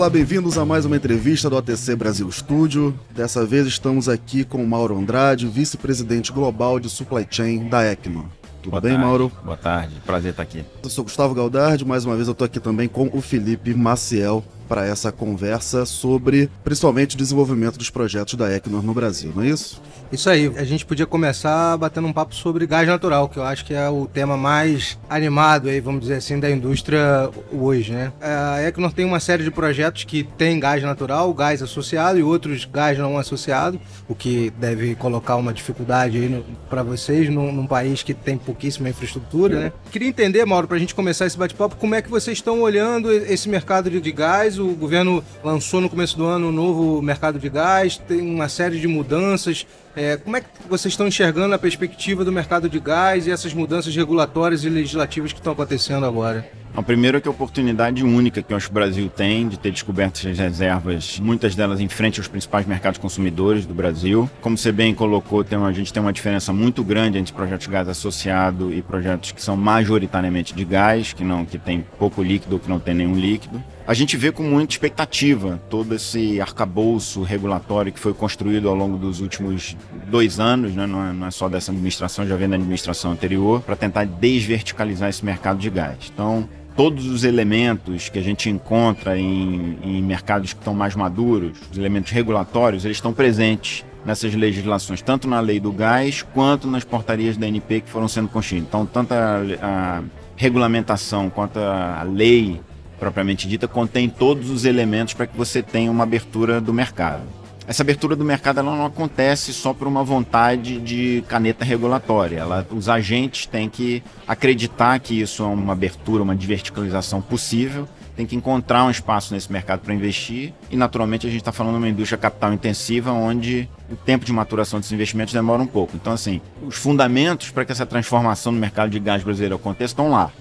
Olá, bem-vindos a mais uma entrevista do ATC Brasil Studio. Dessa vez estamos aqui com Mauro Andrade, vice-presidente global de supply chain da Equinor. Tudo Boa bem, tarde. Mauro? Boa tarde, prazer estar aqui. Eu sou Gustavo Galdardi, mais uma vez eu estou aqui também com o Felipe Maciel para essa conversa sobre principalmente o desenvolvimento dos projetos da Equinor no Brasil, não é isso? Isso aí, a gente podia começar batendo um papo sobre gás natural, que eu acho que é o tema mais animado aí, vamos dizer assim, da indústria hoje, né? A Equinor tem uma série de projetos que tem gás natural, gás associado e outros gás não associado, o que deve colocar uma dificuldade aí para vocês num, num, país que tem pouquíssima infraestrutura, né? Queria entender, Mauro, para a gente começar esse bate-papo, como é que vocês estão olhando esse mercado de gás? O governo lançou no começo do ano um novo mercado de gás, tem uma série de mudanças. É, como é que vocês estão enxergando a perspectiva do mercado de gás e essas mudanças regulatórias e legislativas que estão acontecendo agora? Bom, primeiro é que a oportunidade única que eu acho que o Brasil tem de ter descoberto essas reservas, muitas delas em frente aos principais mercados consumidores do Brasil. Como você bem colocou, tem uma, a gente tem uma diferença muito grande entre projetos de gás associado e projetos que são majoritariamente de gás, que não que tem pouco líquido ou que não tem nenhum líquido. A gente vê com muita expectativa todo esse arcabouço regulatório que foi construído ao longo dos últimos dois anos, né? não, é, não é só dessa administração, já vem da administração anterior, para tentar desverticalizar esse mercado de gás. Então, todos os elementos que a gente encontra em, em mercados que estão mais maduros, os elementos regulatórios, eles estão presentes nessas legislações, tanto na lei do gás quanto nas portarias da NP que foram sendo construídas. Então, tanto a, a regulamentação quanto a lei propriamente dita contém todos os elementos para que você tenha uma abertura do mercado. Essa abertura do mercado ela não acontece só por uma vontade de caneta regulatória. Ela, os agentes têm que acreditar que isso é uma abertura, uma verticalização possível, tem que encontrar um espaço nesse mercado para investir e, naturalmente, a gente está falando de uma indústria capital intensiva onde o tempo de maturação desses investimentos demora um pouco. Então, assim, os fundamentos para que essa transformação no mercado de gás brasileiro aconteça estão lá.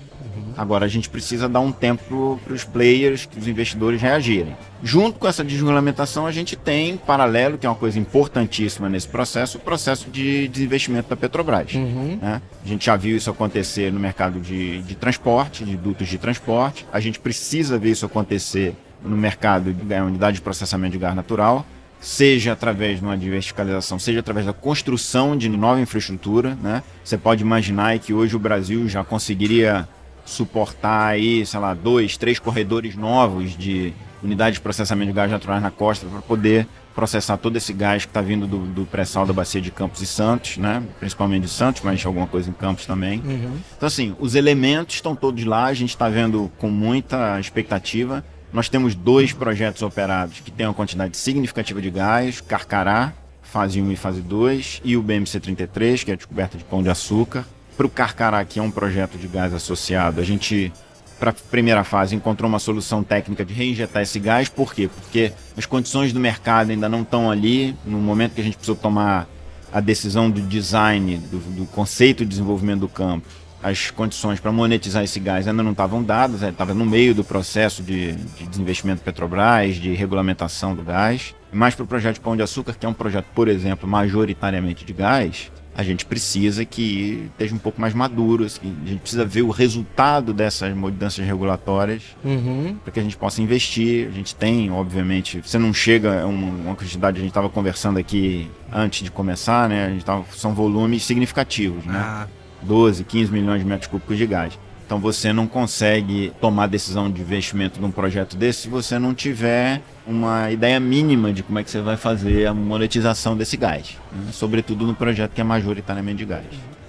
Agora a gente precisa dar um tempo para os players, os investidores reagirem. Junto com essa desregulamentação, a gente tem, paralelo, que é uma coisa importantíssima nesse processo, o processo de desinvestimento da Petrobras. Uhum. Né? A gente já viu isso acontecer no mercado de, de transporte, de dutos de transporte. A gente precisa ver isso acontecer no mercado de unidade de processamento de gás natural seja através de uma diversificação, seja através da construção de nova infraestrutura, né? Você pode imaginar que hoje o Brasil já conseguiria suportar aí, sei lá, dois, três corredores novos de unidade de processamento de gás natural na costa para poder processar todo esse gás que está vindo do, do pré-sal da bacia de Campos e Santos, né? Principalmente de Santos, mas alguma coisa em Campos também. Uhum. Então, assim, os elementos estão todos lá, a gente está vendo com muita expectativa. Nós temos dois projetos operados que têm uma quantidade significativa de gás, Carcará, fase 1 e fase 2, e o BMC-33, que é a descoberta de pão de açúcar. Para o Carcará, que é um projeto de gás associado, a gente, para a primeira fase, encontrou uma solução técnica de reinjetar esse gás. Por quê? Porque as condições do mercado ainda não estão ali. No momento que a gente precisou tomar a decisão do design, do, do conceito de desenvolvimento do campo, as condições para monetizar esse gás ainda não estavam dadas, estava no meio do processo de, de desinvestimento Petrobras, de regulamentação do gás. Mas para o projeto de Pão de Açúcar, que é um projeto, por exemplo, majoritariamente de gás, a gente precisa que esteja um pouco mais maduro, assim, a gente precisa ver o resultado dessas mudanças regulatórias uhum. para que a gente possa investir. A gente tem, obviamente, você não chega a uma quantidade, a gente estava conversando aqui antes de começar, né? A gente tava, são volumes significativos, né? Ah. 12, 15 milhões de metros cúbicos de gás. Então você não consegue tomar decisão de investimento num projeto desse se você não tiver uma ideia mínima de como é que você vai fazer a monetização desse gás, né? sobretudo no projeto que é majoritariamente de gás.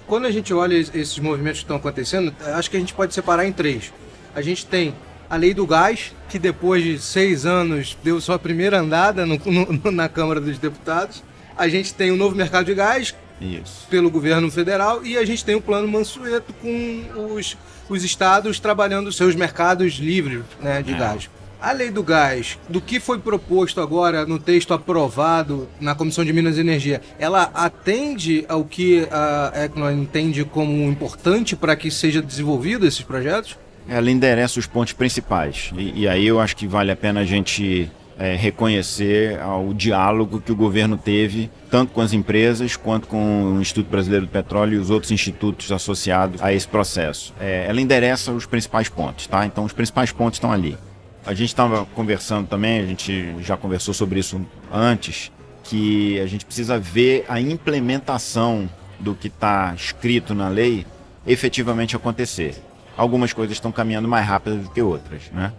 Quando a gente olha esses movimentos que estão acontecendo, acho que a gente pode separar em três. A gente tem a lei do gás, que depois de seis anos deu sua primeira andada no, no, na Câmara dos Deputados. A gente tem o novo mercado de gás, Isso. pelo governo federal, e a gente tem o plano Mansueto com os os estados trabalhando seus mercados livres né, de é. gás. A lei do gás, do que foi proposto agora no texto aprovado na Comissão de Minas e Energia, ela atende ao que a Equinor entende como importante para que seja desenvolvido esses projetos? Ela endereça os pontos principais. E, e aí eu acho que vale a pena a gente é, reconhecer o diálogo que o governo teve, tanto com as empresas quanto com o Instituto Brasileiro do Petróleo e os outros institutos associados a esse processo. É, ela endereça os principais pontos, tá? Então, os principais pontos estão ali. A gente estava conversando também, a gente já conversou sobre isso antes, que a gente precisa ver a implementação do que está escrito na lei efetivamente acontecer. Algumas coisas estão caminhando mais rápido do que outras, né?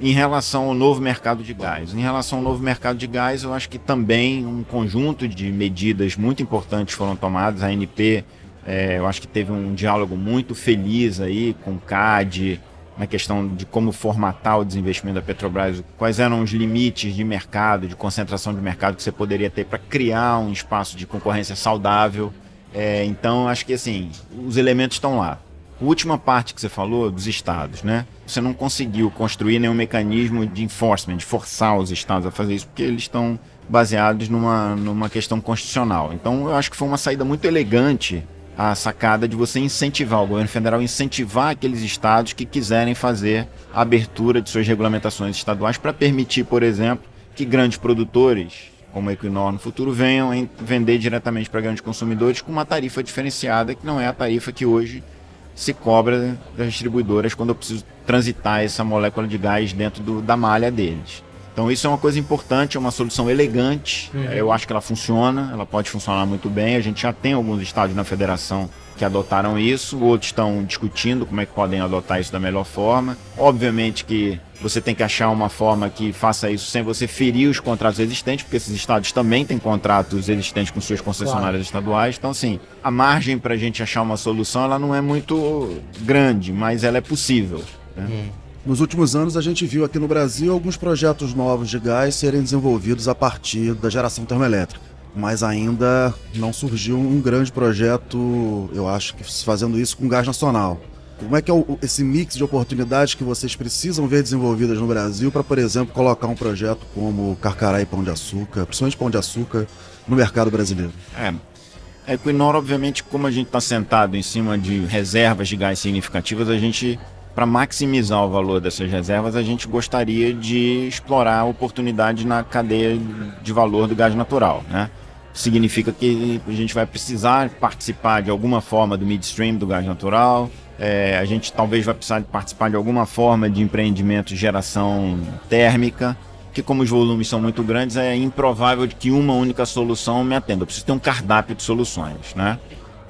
Em relação ao novo mercado de gás, em relação ao novo mercado de gás, eu acho que também um conjunto de medidas muito importantes foram tomadas. A ANP, é, eu acho que teve um diálogo muito feliz aí com o CAD, na questão de como formatar o desinvestimento da Petrobras, quais eram os limites de mercado, de concentração de mercado que você poderia ter para criar um espaço de concorrência saudável. É, então, acho que assim, os elementos estão lá. A última parte que você falou dos estados, né? Você não conseguiu construir nenhum mecanismo de enforcement, de forçar os estados a fazer isso, porque eles estão baseados numa, numa questão constitucional. Então, eu acho que foi uma saída muito elegante a sacada de você incentivar, o governo federal incentivar aqueles estados que quiserem fazer a abertura de suas regulamentações estaduais para permitir, por exemplo, que grandes produtores, como a Equinor no futuro, venham vender diretamente para grandes consumidores com uma tarifa diferenciada, que não é a tarifa que hoje se cobra das distribuidoras quando eu preciso transitar essa molécula de gás dentro do, da malha deles. Então isso é uma coisa importante, é uma solução elegante. Uhum. Eu acho que ela funciona, ela pode funcionar muito bem. A gente já tem alguns estádios na federação que adotaram isso, outros estão discutindo como é que podem adotar isso da melhor forma. Obviamente que você tem que achar uma forma que faça isso sem você ferir os contratos existentes, porque esses estados também têm contratos existentes com suas concessionárias claro. estaduais. Então, assim, a margem para a gente achar uma solução ela não é muito grande, mas ela é possível. Né? Hum. Nos últimos anos, a gente viu aqui no Brasil alguns projetos novos de gás serem desenvolvidos a partir da geração termoelétrica. Mas ainda não surgiu um grande projeto, eu acho que fazendo isso com gás nacional. Como é que é o, esse mix de oportunidades que vocês precisam ver desenvolvidas no Brasil para, por exemplo, colocar um projeto como Carcará e Pão de Açúcar, principalmente Pão de Açúcar, no mercado brasileiro? É, a Equinor, obviamente, como a gente está sentado em cima de reservas de gás significativas, a gente para maximizar o valor dessas reservas, a gente gostaria de explorar a oportunidade na cadeia de valor do gás natural. Né? Significa que a gente vai precisar participar de alguma forma do midstream do gás natural, é, a gente talvez vai precisar participar de alguma forma de empreendimento de geração térmica, que como os volumes são muito grandes, é improvável de que uma única solução me atenda. Eu preciso ter um cardápio de soluções. Né?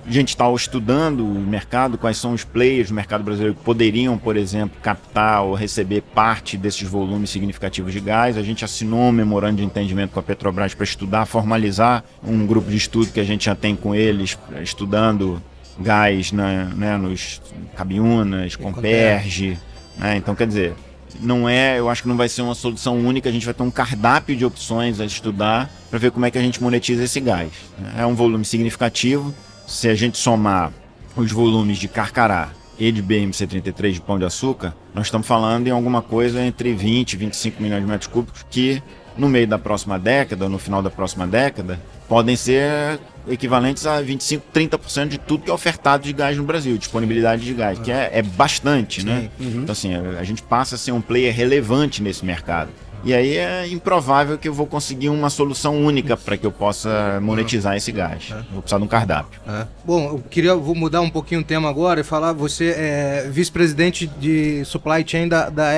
A gente está estudando o mercado, quais são os players do mercado brasileiro que poderiam, por exemplo, captar ou receber parte desses volumes significativos de gás. A gente assinou um memorando de entendimento com a Petrobras para estudar, formalizar um grupo de estudo que a gente já tem com eles, estudando gás né, né, nos Cabiunas, Comperge. Né? Então, quer dizer, não é, eu acho que não vai ser uma solução única, a gente vai ter um cardápio de opções a estudar para ver como é que a gente monetiza esse gás. É um volume significativo se a gente somar os volumes de Carcará e de BMC33 de Pão de Açúcar, nós estamos falando em alguma coisa entre 20 e 25 milhões de metros cúbicos que no meio da próxima década, no final da próxima década, podem ser equivalentes a 25, 30% de tudo que é ofertado de gás no Brasil, disponibilidade de gás, que é, é bastante, né? Sim. né? Uhum. Então, assim, a, a gente passa a ser um player relevante nesse mercado. E aí é improvável que eu vou conseguir uma solução única para que eu possa monetizar esse gás. É. Vou precisar de um cardápio. É. Bom, eu queria vou mudar um pouquinho o tema agora e falar, você é vice-presidente de supply chain da, da.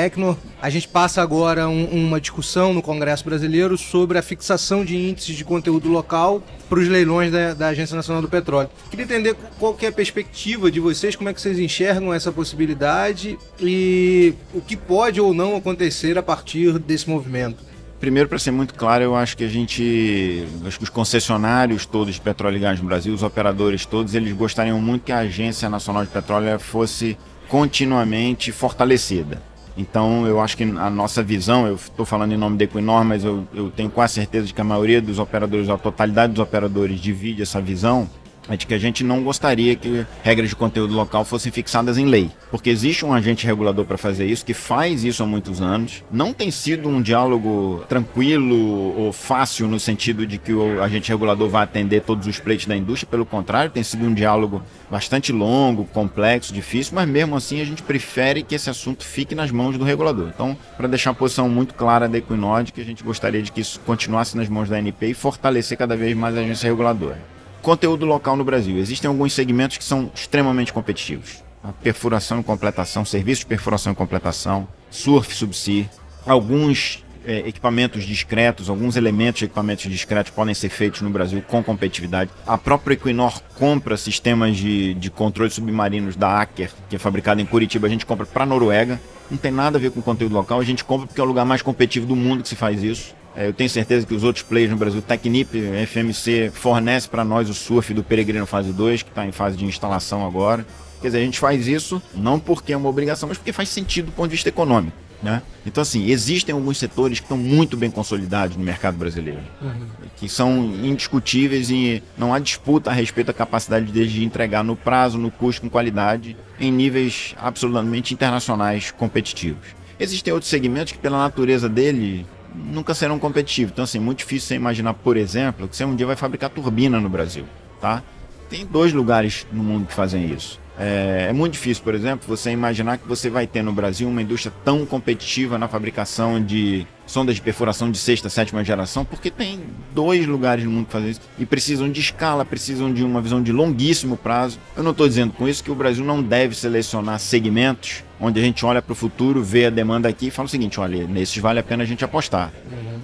A gente passa agora um, uma discussão no Congresso Brasileiro sobre a fixação de índices de conteúdo local para os leilões da, da, Agência Nacional do Petróleo. Queria entender qual que é a perspectiva de vocês, como é que vocês enxergam essa possibilidade e o que pode ou não acontecer a partir desse movimento. Primeiro, para ser muito claro, eu acho que a gente, acho que os concessionários todos de petróleo e gás no Brasil, os operadores todos, eles gostariam muito que a Agência Nacional de Petróleo fosse continuamente fortalecida. Então, eu acho que a nossa visão, eu estou falando em nome da Equinor, mas eu, eu tenho quase certeza de que a maioria dos operadores, a totalidade dos operadores divide essa visão, é de que a gente não gostaria que regras de conteúdo local fossem fixadas em lei. Porque existe um agente regulador para fazer isso, que faz isso há muitos anos. Não tem sido um diálogo tranquilo ou fácil no sentido de que o agente regulador vai atender todos os pleitos da indústria. Pelo contrário, tem sido um diálogo bastante longo, complexo, difícil, mas mesmo assim a gente prefere que esse assunto fique nas mãos do regulador. Então, para deixar a posição muito clara da Equinord, que a gente gostaria de que isso continuasse nas mãos da ANP e fortalecer cada vez mais a agência reguladora conteúdo local no Brasil. Existem alguns segmentos que são extremamente competitivos. A perfuração e completação, serviço de perfuração e completação, surf subsea. Alguns é, equipamentos discretos, alguns elementos de equipamentos discretos podem ser feitos no Brasil com competitividade. A própria Equinor compra sistemas de, de controle submarinos da Aker, que é fabricado em Curitiba, a gente compra para a Noruega. Não tem nada a ver com conteúdo local, a gente compra porque é o lugar mais competitivo do mundo que se faz isso. É, eu tenho certeza que os outros players no Brasil, Tecnip, FMC, fornece para nós o surf do Peregrino Fase 2, que está em fase de instalação agora. Quer dizer, a gente faz isso não porque é uma obrigação, mas porque faz sentido do ponto de vista econômico. Né? Então, assim, existem alguns setores que estão muito bem consolidados no mercado brasileiro, uhum. que são indiscutíveis e não há disputa a respeito da capacidade deles de entregar no prazo, no custo, com qualidade, em níveis absolutamente internacionais competitivos. Existem outros segmentos que, pela natureza dele, nunca serão competitivos. Então, assim, muito difícil você imaginar, por exemplo, que você um dia vai fabricar turbina no Brasil, tá? Tem dois lugares no mundo que fazem isso. É, é, muito difícil, por exemplo, você imaginar que você vai ter no Brasil uma indústria tão competitiva na fabricação de sondas de perfuração de sexta, sétima geração, porque tem dois lugares no mundo que fazem isso e precisam de escala, precisam de uma visão de longuíssimo prazo. Eu não estou dizendo com isso que o Brasil não deve selecionar segmentos onde a gente olha para o futuro, vê a demanda aqui e fala o seguinte: olha, nesses vale a pena a gente apostar. Uhum.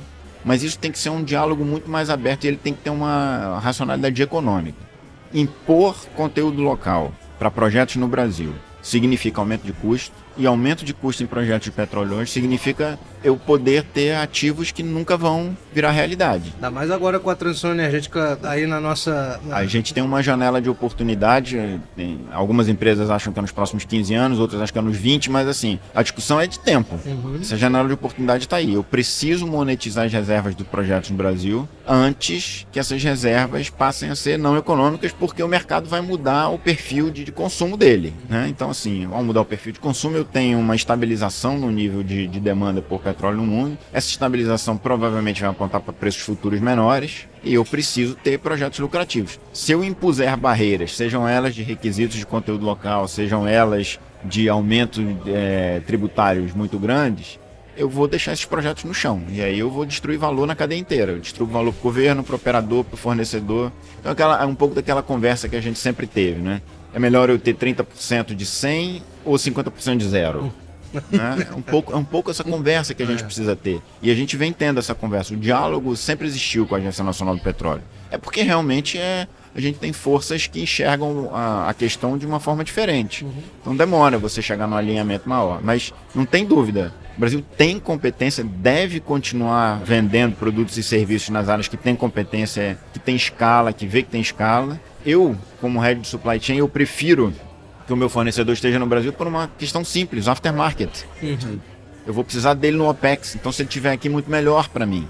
Mas isso tem que ser um diálogo muito mais aberto e ele tem que ter uma racionalidade econômica. Impor conteúdo local para projetos no Brasil. Significa aumento de custo, e aumento de custo em projetos de petróleo hoje significa eu poder ter ativos que nunca vão virar realidade. Ainda mais agora com a transição energética aí na nossa. A gente tem uma janela de oportunidade. Algumas empresas acham que é nos próximos 15 anos, outras acham que é nos 20, mas assim, a discussão é de tempo. Uhum. Essa janela de oportunidade está aí. Eu preciso monetizar as reservas do projeto no Brasil antes que essas reservas passem a ser não econômicas, porque o mercado vai mudar o perfil de, de consumo dele. Né? Então, assim, ao mudar o perfil de consumo, eu tem uma estabilização no nível de, de demanda por petróleo no mundo. Essa estabilização provavelmente vai apontar para preços futuros menores e eu preciso ter projetos lucrativos. Se eu impuser barreiras, sejam elas de requisitos de conteúdo local, sejam elas de aumento é, tributários muito grandes, eu vou deixar esses projetos no chão. E aí eu vou destruir valor na cadeia inteira. Eu destruo valor para o governo, para o operador, para o fornecedor. Então aquela, é um pouco daquela conversa que a gente sempre teve, né? É melhor eu ter 30% de 100 ou 50% de zero? né? é, um pouco, é um pouco essa conversa que a gente é. precisa ter. E a gente vem tendo essa conversa. O diálogo sempre existiu com a Agência Nacional do Petróleo. É porque realmente é, a gente tem forças que enxergam a, a questão de uma forma diferente. Uhum. Então demora você chegar no alinhamento maior. Mas não tem dúvida. O Brasil tem competência, deve continuar vendendo produtos e serviços nas áreas que tem competência, que tem escala, que vê que tem escala eu, como head de supply chain, eu prefiro que o meu fornecedor esteja no Brasil por uma questão simples, aftermarket. Uhum. Eu vou precisar dele no OPEX, então se ele estiver aqui, muito melhor para mim.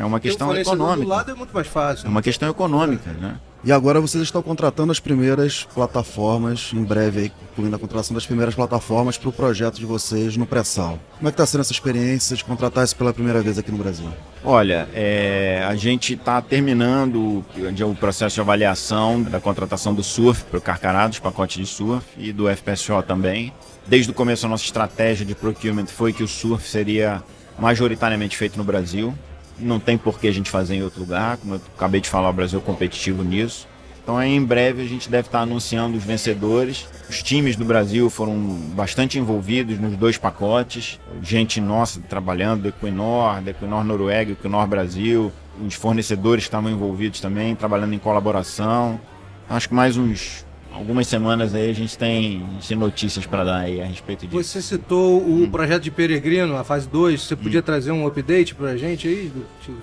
É uma questão econômica. Do lado é muito mais fácil. É uma questão econômica, né? E agora vocês estão contratando as primeiras plataformas, em breve aí, concluindo a contratação das primeiras plataformas para o projeto de vocês no pré-sal. Como é que está sendo essa experiência de contratar isso pela primeira vez aqui no Brasil? Olha, é, a gente está terminando o processo de avaliação da contratação do surf para o Carcará, dos pacotes de surf e do FPSO também. Desde o começo a nossa estratégia de procurement foi que o surf seria majoritariamente feito no Brasil não tem por que a gente fazer em outro lugar, como eu acabei de falar, o Brasil é competitivo nisso. Então aí, em breve a gente deve estar anunciando os vencedores. Os times do Brasil foram bastante envolvidos nos dois pacotes. Gente nossa trabalhando, do Equinor, Equinor Noruega, Equinor Brasil. Os fornecedores que estavam envolvidos também, trabalhando em colaboração. Acho que mais uns algumas semanas aí a gente tem, a gente tem notícias para dar aí a respeito disso. Você citou o hum. projeto de Peregrino, a fase 2, você podia hum. trazer um update para a gente aí?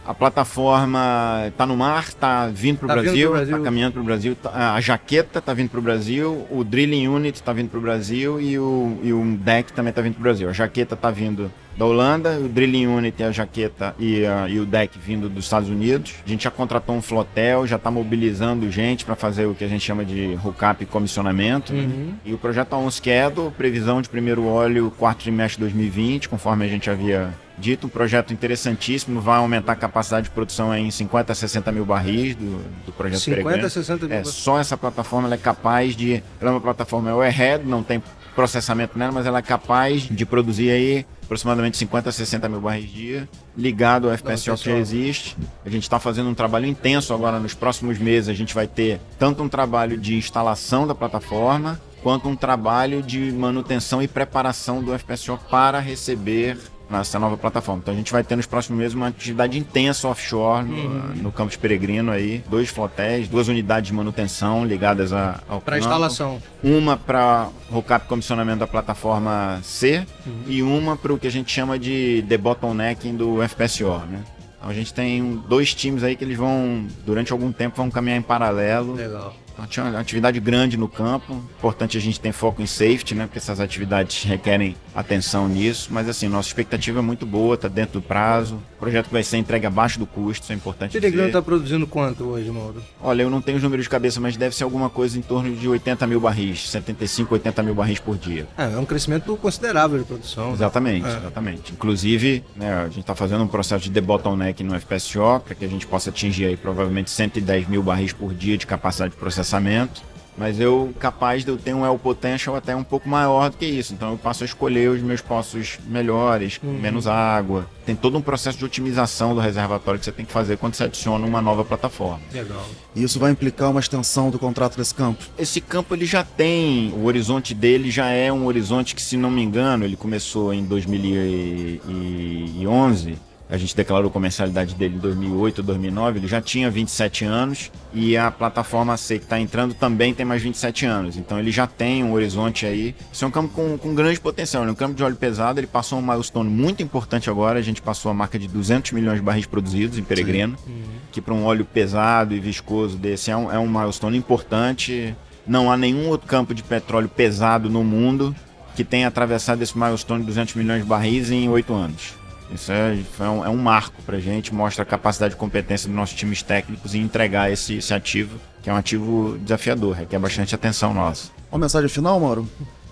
A plataforma está no mar, está vindo para o tá Brasil, está caminhando para o Brasil, tá, a jaqueta está vindo para o Brasil, o Drilling Unit está vindo para o Brasil e o, e o deck também está vindo para o Brasil. A jaqueta está vindo da Holanda, o Drilling Unit, a jaqueta e, a, e, o deck vindo dos Estados Unidos. A gente já contratou um flotel, já está mobilizando gente para fazer o que a gente chama de hookup e comissionamento. Uhum. E o projeto on schedule, previsão de primeiro óleo quarto trimestre de 2020, conforme a gente havia dito. Um projeto interessantíssimo, vai aumentar a capacidade de produção em 50 a 60 mil barris do, do projeto 50 a 60 mil é, Só essa plataforma é capaz de... Ela é uma plataforma overhead, não tem processamento nela, mas ela é capaz de produzir aí aproximadamente 50 a 60 mil barris dia, ligado ao FPSO que já existe. A gente está fazendo um trabalho intenso agora nos próximos meses. A gente vai ter tanto um trabalho de instalação da plataforma, quanto um trabalho de manutenção e preparação do FPSO para receber nessa nova plataforma. Então a gente vai ter nos próximos meses uma atividade intensa offshore no, uhum. no Campus Peregrino aí, dois flotéis, duas unidades de manutenção ligadas a, ao Para instalação. Uma para o comissionamento da plataforma C uhum. e uma para o que a gente chama de debottlenecking do FPSO, né? Então a gente tem dois times aí que eles vão, durante algum tempo, vão caminhar em paralelo. Legal. Tinha uma atividade grande no campo. Importante a gente ter foco em safety, né? Porque essas atividades requerem atenção nisso. Mas assim, nossa expectativa é muito boa, está dentro do prazo. O projeto vai ser entregue abaixo do custo, isso é importante. O Telegram está produzindo quanto hoje, Mauro? Olha, eu não tenho os números de cabeça, mas deve ser alguma coisa em torno de 80 mil barris, 75, 80 mil barris por dia. É, é um crescimento considerável de produção. Exatamente, né? exatamente. Inclusive, né, a gente está fazendo um processo de debottleneck no FPSO para que a gente possa atingir aí provavelmente 110 mil barris por dia de capacidade de processamento, mas eu capaz de eu ter um El Potential até um pouco maior do que isso. Então eu passo a escolher os meus poços melhores, uhum. menos água. Tem todo um processo de otimização do reservatório que você tem que fazer quando você adiciona uma nova plataforma. Legal. E isso vai implicar uma extensão do contrato desse campo? Esse campo ele já tem, o horizonte dele já é um horizonte que, se não me engano, ele começou em 2011 a gente declarou comercialidade dele em 2008, 2009, ele já tinha 27 anos e a plataforma C que está entrando também tem mais 27 anos. Então ele já tem um horizonte aí. Isso é um campo com, com grande potencial. É um campo de óleo pesado, ele passou um milestone muito importante agora. A gente passou a marca de 200 milhões de barris produzidos em Peregrino, uhum. que para um óleo pesado e viscoso desse é um, é um milestone importante. Não há nenhum outro campo de petróleo pesado no mundo que tenha atravessado esse milestone de 200 milhões de barris em oito anos. Isso é, é, um, é um marco para a gente, mostra a capacidade e competência dos nossos times técnicos em entregar esse, esse ativo, que é um ativo desafiador, requer bastante atenção nossa. Uma mensagem final, Mauro?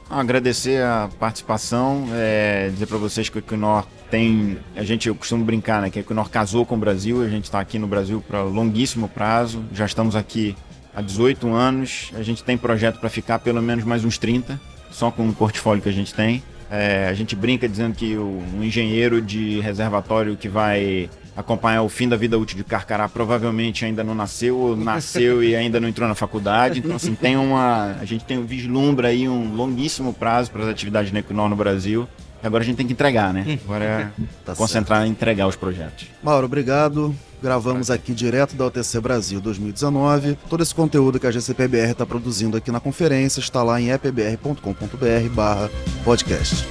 agradecer a participação, é, dizer para vocês que o Equinor tem. A gente, eu costumo brincar, né? Que o Equinor casou com o Brasil, a gente está aqui no Brasil para longuíssimo prazo, já estamos aqui há 18 anos, a gente tem projeto para ficar pelo menos mais uns 30, só com o portfólio que a gente tem. É, a gente brinca dizendo que o, um engenheiro de reservatório que vai acompanhar o fim da vida útil de Carcará provavelmente ainda não nasceu, nasceu e ainda não entrou na faculdade. Então, assim, tem uma. A gente tem um vislumbra aí um longuíssimo prazo para as atividades da Equinor no Brasil. Agora a gente tem que entregar, né? Hum. Agora é tá concentrar certo. em entregar os projetos. Mauro, obrigado. Gravamos aqui direto da OTC Brasil 2019. Todo esse conteúdo que a GCPBR está produzindo aqui na conferência está lá em epbr.com.br barra podcast.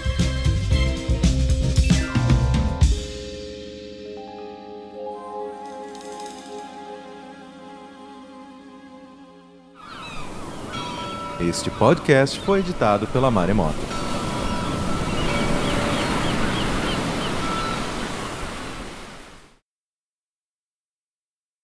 Este podcast foi editado pela Maremoto.